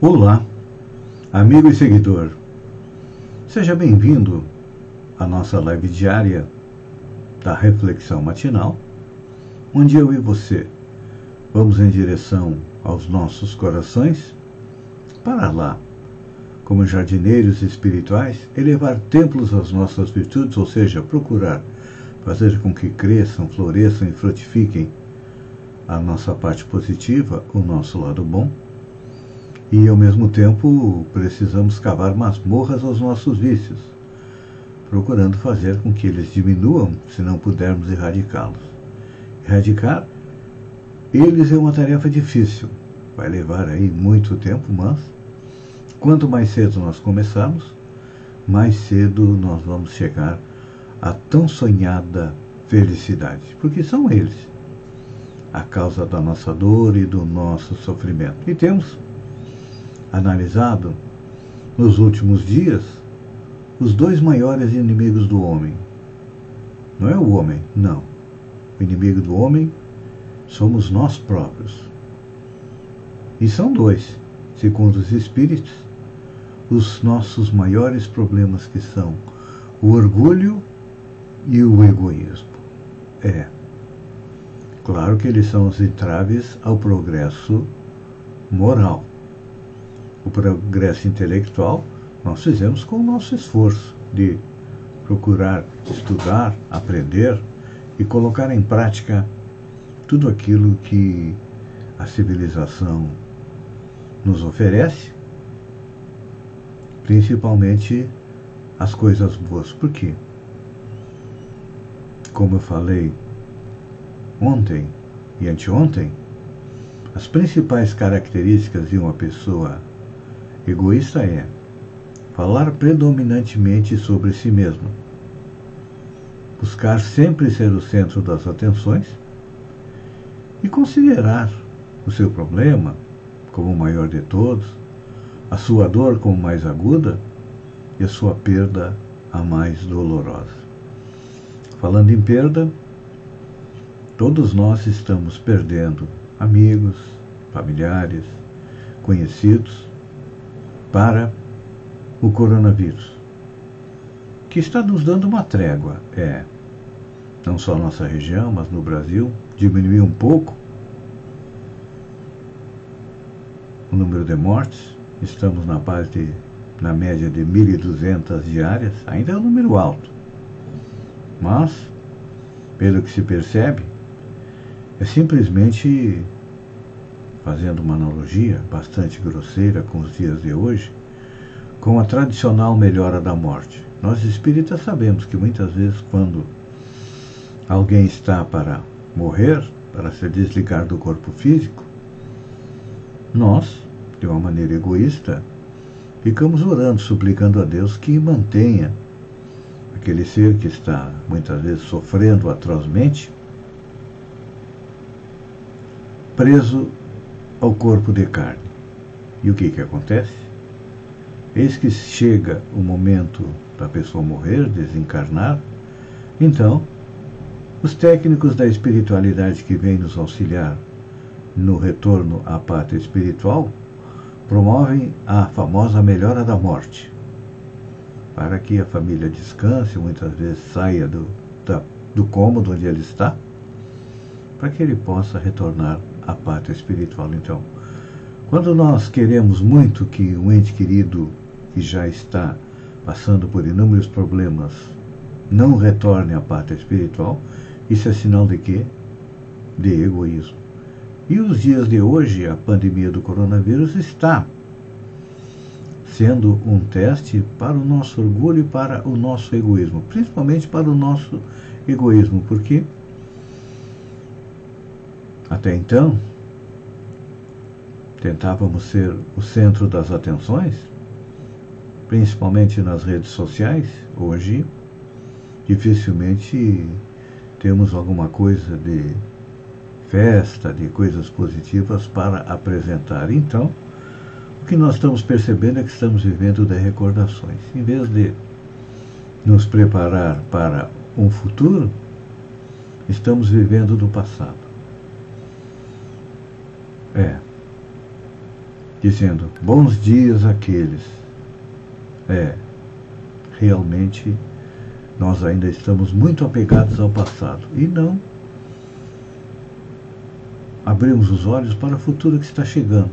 Olá, amigo e seguidor. Seja bem-vindo à nossa live diária da Reflexão Matinal, onde eu e você vamos em direção aos nossos corações para lá, como jardineiros espirituais, elevar templos às nossas virtudes, ou seja, procurar fazer com que cresçam, floresçam e frutifiquem a nossa parte positiva, o nosso lado bom e ao mesmo tempo precisamos cavar masmorras aos nossos vícios, procurando fazer com que eles diminuam se não pudermos erradicá-los. Erradicar eles é uma tarefa difícil, vai levar aí muito tempo, mas quanto mais cedo nós começarmos, mais cedo nós vamos chegar à tão sonhada felicidade, porque são eles a causa da nossa dor e do nosso sofrimento. E temos analisado nos últimos dias os dois maiores inimigos do homem. Não é o homem, não. O inimigo do homem somos nós próprios. E são dois, segundo os espíritos, os nossos maiores problemas que são o orgulho e o egoísmo. É. Claro que eles são os entraves ao progresso moral o progresso intelectual nós fizemos com o nosso esforço de procurar estudar, aprender e colocar em prática tudo aquilo que a civilização nos oferece, principalmente as coisas boas. Por quê? Como eu falei ontem e anteontem, as principais características de uma pessoa Egoísta é falar predominantemente sobre si mesmo, buscar sempre ser o centro das atenções e considerar o seu problema como o maior de todos, a sua dor como mais aguda e a sua perda a mais dolorosa. Falando em perda, todos nós estamos perdendo amigos, familiares, conhecidos para o coronavírus, que está nos dando uma trégua. É, não só na nossa região, mas no Brasil, diminuiu um pouco o número de mortes. Estamos na base de, na média de 1.200 diárias, ainda é um número alto. Mas, pelo que se percebe, é simplesmente fazendo uma analogia bastante grosseira com os dias de hoje, com a tradicional melhora da morte. Nós espíritas sabemos que muitas vezes, quando alguém está para morrer, para se desligar do corpo físico, nós, de uma maneira egoísta, ficamos orando, suplicando a Deus que mantenha aquele ser que está muitas vezes sofrendo atrozmente preso ao corpo de carne. E o que, que acontece? Eis que chega o momento da pessoa morrer, desencarnar, então os técnicos da espiritualidade que vêm nos auxiliar no retorno à pátria espiritual promovem a famosa melhora da morte, para que a família descanse, muitas vezes saia do, da, do cômodo onde ele está, para que ele possa retornar a pátria espiritual. Então, quando nós queremos muito que um ente querido que já está passando por inúmeros problemas não retorne à pátria espiritual, isso é sinal de quê? De egoísmo. E os dias de hoje, a pandemia do coronavírus está sendo um teste para o nosso orgulho e para o nosso egoísmo, principalmente para o nosso egoísmo, porque até então, tentávamos ser o centro das atenções, principalmente nas redes sociais, hoje dificilmente temos alguma coisa de festa, de coisas positivas para apresentar. Então, o que nós estamos percebendo é que estamos vivendo de recordações. Em vez de nos preparar para um futuro, estamos vivendo do passado. É. Dizendo, bons dias àqueles. É. Realmente, nós ainda estamos muito apegados ao passado e não abrimos os olhos para o futuro que está chegando,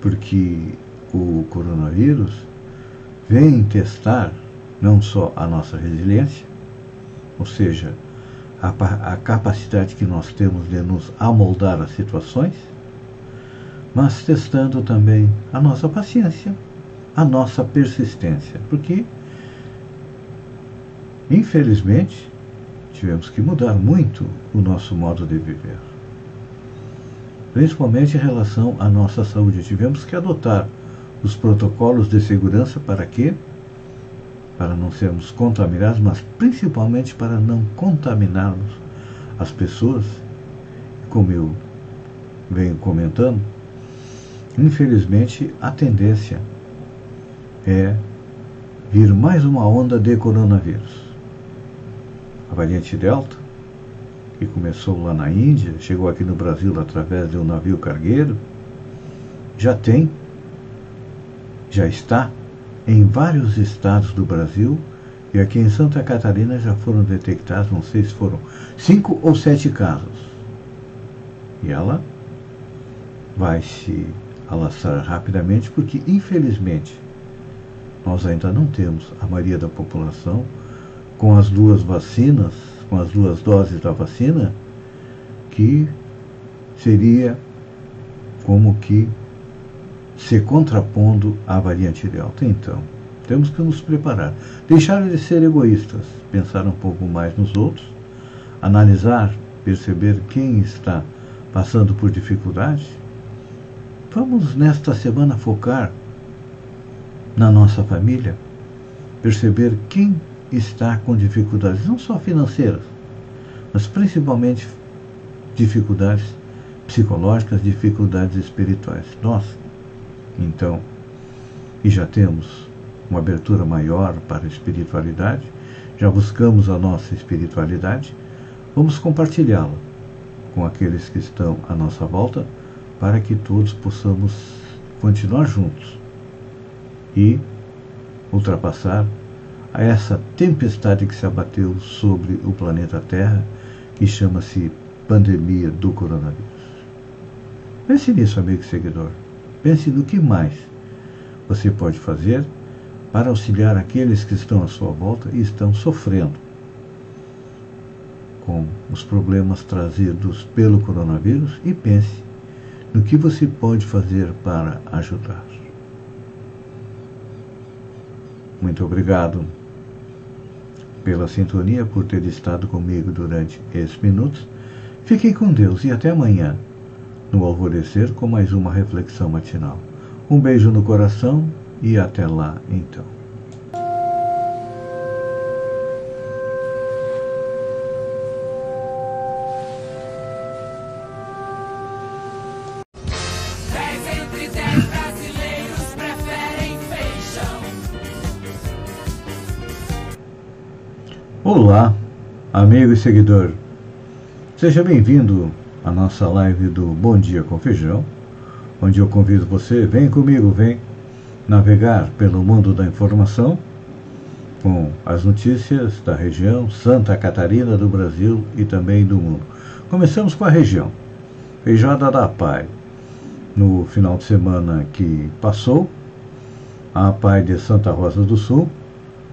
porque o coronavírus vem testar não só a nossa resiliência, ou seja, a, a capacidade que nós temos de nos amoldar às situações, mas testando também a nossa paciência, a nossa persistência, porque, infelizmente, tivemos que mudar muito o nosso modo de viver principalmente em relação à nossa saúde. Tivemos que adotar os protocolos de segurança para quê? Para não sermos contaminados, mas principalmente para não contaminarmos as pessoas. Como eu venho comentando, infelizmente a tendência é vir mais uma onda de coronavírus. A variante Delta que começou lá na Índia, chegou aqui no Brasil através de um navio cargueiro, já tem, já está em vários estados do Brasil e aqui em Santa Catarina já foram detectados, não sei se foram cinco ou sete casos. E ela vai se alastrar rapidamente porque, infelizmente, nós ainda não temos a maioria da população com as duas vacinas com as duas doses da vacina, que seria como que se contrapondo à variante delta. Então, temos que nos preparar. Deixar de ser egoístas, pensar um pouco mais nos outros, analisar, perceber quem está passando por dificuldades. Vamos nesta semana focar na nossa família, perceber quem está com dificuldades, não só financeiras, mas principalmente dificuldades psicológicas, dificuldades espirituais. Nós, então, e já temos uma abertura maior para a espiritualidade, já buscamos a nossa espiritualidade, vamos compartilhá-la com aqueles que estão à nossa volta para que todos possamos continuar juntos e ultrapassar a essa tempestade que se abateu sobre o planeta Terra, que chama-se pandemia do coronavírus. Pense nisso, amigo seguidor. Pense no que mais você pode fazer para auxiliar aqueles que estão à sua volta e estão sofrendo com os problemas trazidos pelo coronavírus e pense no que você pode fazer para ajudar. Muito obrigado pela sintonia, por ter estado comigo durante esses minutos. Fiquem com Deus e até amanhã, no alvorecer, com mais uma reflexão matinal. Um beijo no coração e até lá então. Olá, amigo e seguidor. Seja bem-vindo à nossa live do Bom Dia com Feijão, onde eu convido você, vem comigo, vem navegar pelo mundo da informação com as notícias da região Santa Catarina do Brasil e também do mundo. Começamos com a região. Feijoada da Pai. No final de semana que passou, a Pai de Santa Rosa do Sul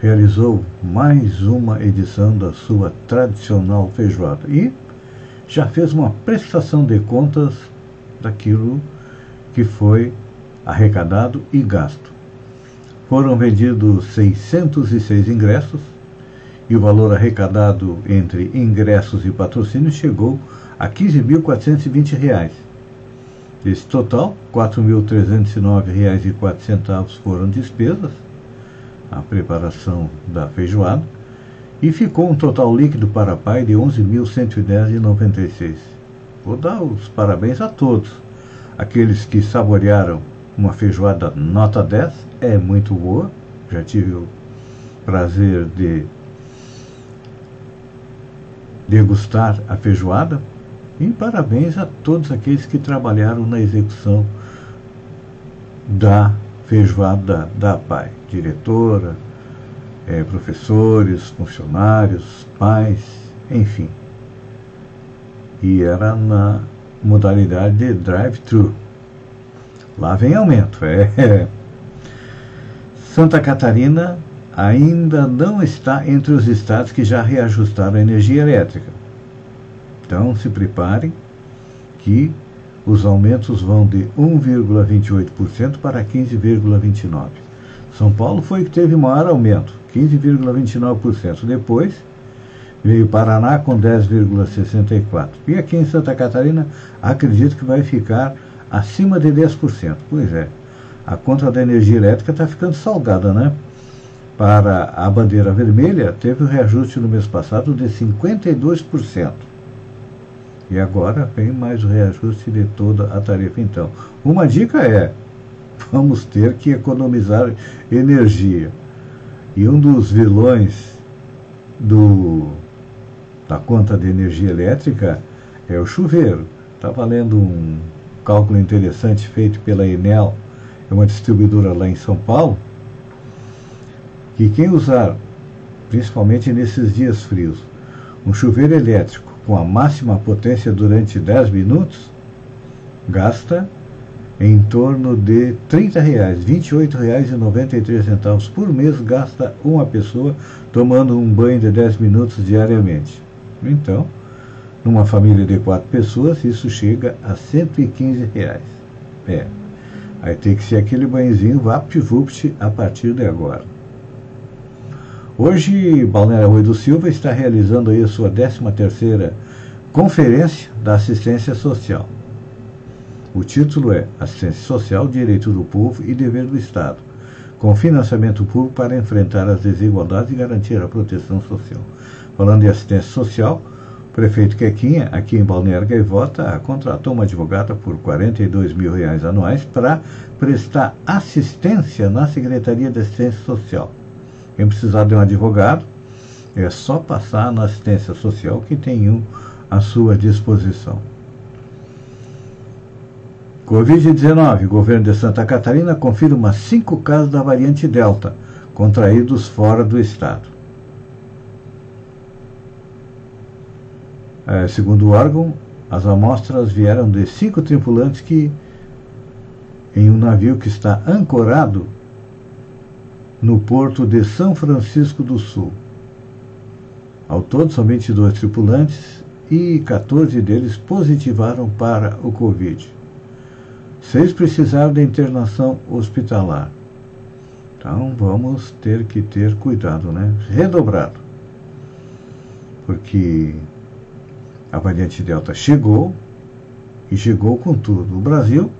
realizou mais uma edição da sua tradicional feijoada e já fez uma prestação de contas daquilo que foi arrecadado e gasto. Foram vendidos 606 ingressos e o valor arrecadado entre ingressos e patrocínios chegou a R$ 15.420. Esse total, R$ 4.309,04 foram despesas, a preparação da feijoada, e ficou um total líquido para pai de R$ 11.110,96. Vou dar os parabéns a todos. Aqueles que saborearam uma feijoada nota 10, é muito boa. Já tive o prazer de degustar a feijoada. E parabéns a todos aqueles que trabalharam na execução da feijoada da PAI. Diretora, é, professores, funcionários, pais, enfim. E era na modalidade de drive-thru. Lá vem aumento. É. Santa Catarina ainda não está entre os estados que já reajustaram a energia elétrica. Então se preparem que os aumentos vão de 1,28% para 15,29%. São Paulo foi que teve maior aumento, 15,29%. Depois veio Paraná com 10,64%. E aqui em Santa Catarina, acredito que vai ficar acima de 10%. Pois é, a conta da energia elétrica está ficando salgada, né? Para a bandeira vermelha, teve um reajuste no mês passado de 52%. E agora vem mais o reajuste de toda a tarifa. Então, uma dica é: vamos ter que economizar energia. E um dos vilões do, da conta de energia elétrica é o chuveiro. Estava tá lendo um cálculo interessante feito pela Enel, é uma distribuidora lá em São Paulo, que quem usar, principalmente nesses dias frios, um chuveiro elétrico com a máxima potência durante 10 minutos, gasta em torno de 30 reais, R$ 28,93 por mês gasta uma pessoa tomando um banho de 10 minutos diariamente. Então, numa família de quatro pessoas, isso chega a 115 reais. É. Aí tem que ser aquele banhozinho vapt-vupt a partir de agora. Hoje, Balneário Rui do Silva está realizando aí a sua 13ª Conferência da Assistência Social. O título é Assistência Social, Direito do Povo e Dever do Estado, com financiamento público para enfrentar as desigualdades e garantir a proteção social. Falando de assistência social, prefeito Quequinha, aqui em Balneário Gaivota, contratou uma advogada por 42 mil reais anuais para prestar assistência na Secretaria de Assistência Social. Quem precisar de um advogado, é só passar na assistência social que tem um à sua disposição. Covid-19. Governo de Santa Catarina confirma cinco casos da variante Delta, contraídos fora do estado. É, segundo o órgão, as amostras vieram de cinco tripulantes que, em um navio que está ancorado no porto de São Francisco do Sul. Ao todo, são 22 tripulantes e 14 deles positivaram para o Covid. Seis precisaram de internação hospitalar. Então, vamos ter que ter cuidado, né? Redobrado. Porque a variante Delta chegou e chegou com tudo. O Brasil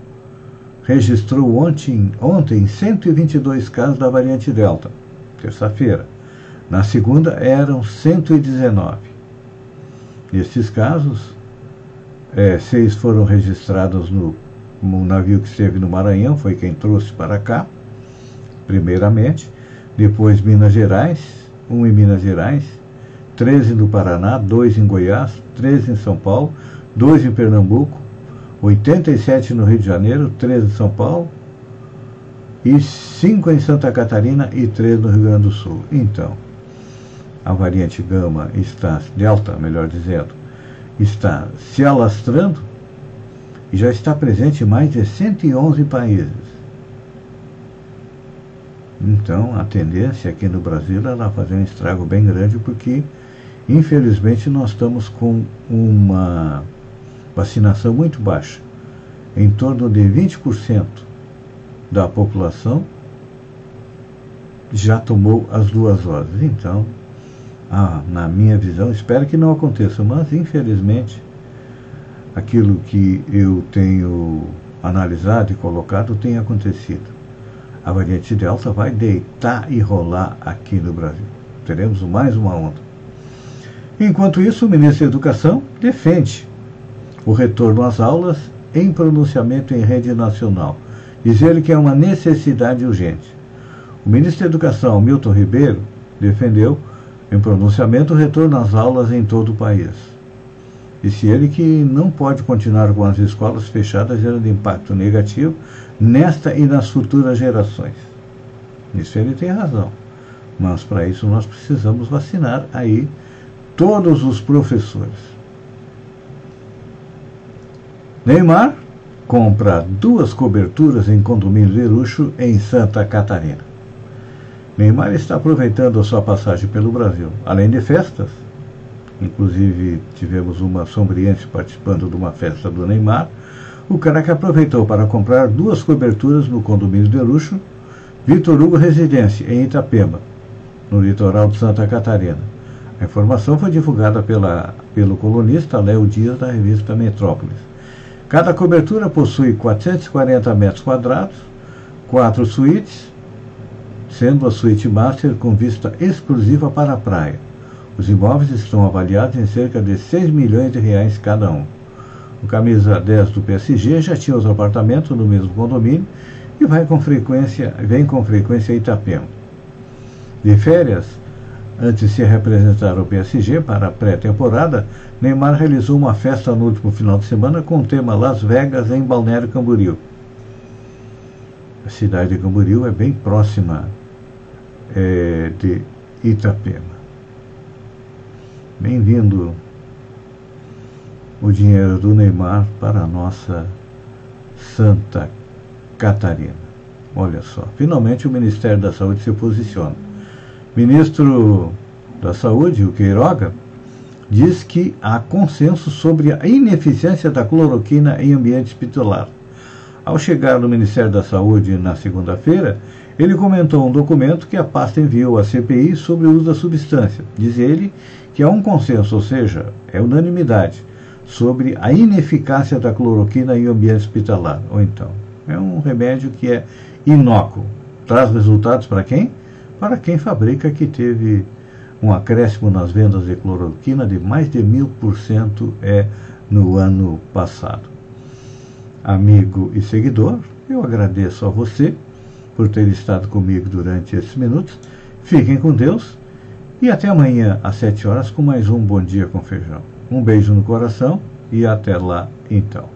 registrou ontem, ontem 122 casos da variante Delta, terça-feira. Na segunda eram 119. Nesses casos, é, seis foram registrados no, no navio que esteve no Maranhão, foi quem trouxe para cá, primeiramente. Depois Minas Gerais, um em Minas Gerais, 13 no Paraná, dois em Goiás, 13 em São Paulo, dois em Pernambuco, 87 no Rio de Janeiro, 13 em São Paulo, e 5 em Santa Catarina e 3 no Rio Grande do Sul. Então, a variante gama está, delta, melhor dizendo, está se alastrando e já está presente em mais de 111 países. Então, a tendência aqui no Brasil é ela fazer um estrago bem grande, porque Infelizmente, nós estamos com uma vacinação muito baixa. Em torno de 20% da população já tomou as duas doses. Então, ah, na minha visão, espero que não aconteça, mas infelizmente, aquilo que eu tenho analisado e colocado tem acontecido. A variante Delta vai deitar e rolar aqui no Brasil. Teremos mais uma onda. Enquanto isso, o ministro da Educação defende o retorno às aulas em pronunciamento em rede nacional. Diz ele que é uma necessidade urgente. O ministro da Educação, Milton Ribeiro, defendeu em pronunciamento o retorno às aulas em todo o país. Disse ele que não pode continuar com as escolas fechadas gerando impacto negativo nesta e nas futuras gerações. Isso ele tem razão. Mas para isso nós precisamos vacinar aí todos os professores. Neymar compra duas coberturas em condomínio de luxo em Santa Catarina. Neymar está aproveitando a sua passagem pelo Brasil, além de festas. Inclusive, tivemos uma sombriense participando de uma festa do Neymar. O cara que aproveitou para comprar duas coberturas no condomínio de luxo Vitor Hugo Residência, em Itapema, no litoral de Santa Catarina. A informação foi divulgada pela, pelo colunista Léo Dias da revista Metrópolis. Cada cobertura possui 440 metros quadrados, quatro suítes, sendo a suíte master com vista exclusiva para a praia. Os imóveis estão avaliados em cerca de 6 milhões de reais cada um. O camisa 10 do PSG já tinha os apartamentos no mesmo condomínio e vai com frequência, vem com frequência a Itapema. De férias, Antes de se representar o PSG para a pré-temporada, Neymar realizou uma festa no último final de semana com o tema Las Vegas em Balneário Camboriú. A cidade de Camboriú é bem próxima é, de Itapema. Bem-vindo o dinheiro do Neymar para a nossa Santa Catarina. Olha só, finalmente o Ministério da Saúde se posiciona ministro da Saúde, o Queiroga, diz que há consenso sobre a ineficiência da cloroquina em ambiente hospitalar. Ao chegar no Ministério da Saúde na segunda-feira, ele comentou um documento que a pasta enviou à CPI sobre o uso da substância. Diz ele que há um consenso, ou seja, é unanimidade, sobre a ineficácia da cloroquina em ambiente hospitalar. Ou então, é um remédio que é inócuo. Traz resultados para quem? Para quem fabrica que teve um acréscimo nas vendas de cloroquina de mais de mil por cento é no ano passado. Amigo e seguidor, eu agradeço a você por ter estado comigo durante esses minutos. Fiquem com Deus e até amanhã às 7 horas com mais um Bom Dia com Feijão. Um beijo no coração e até lá então.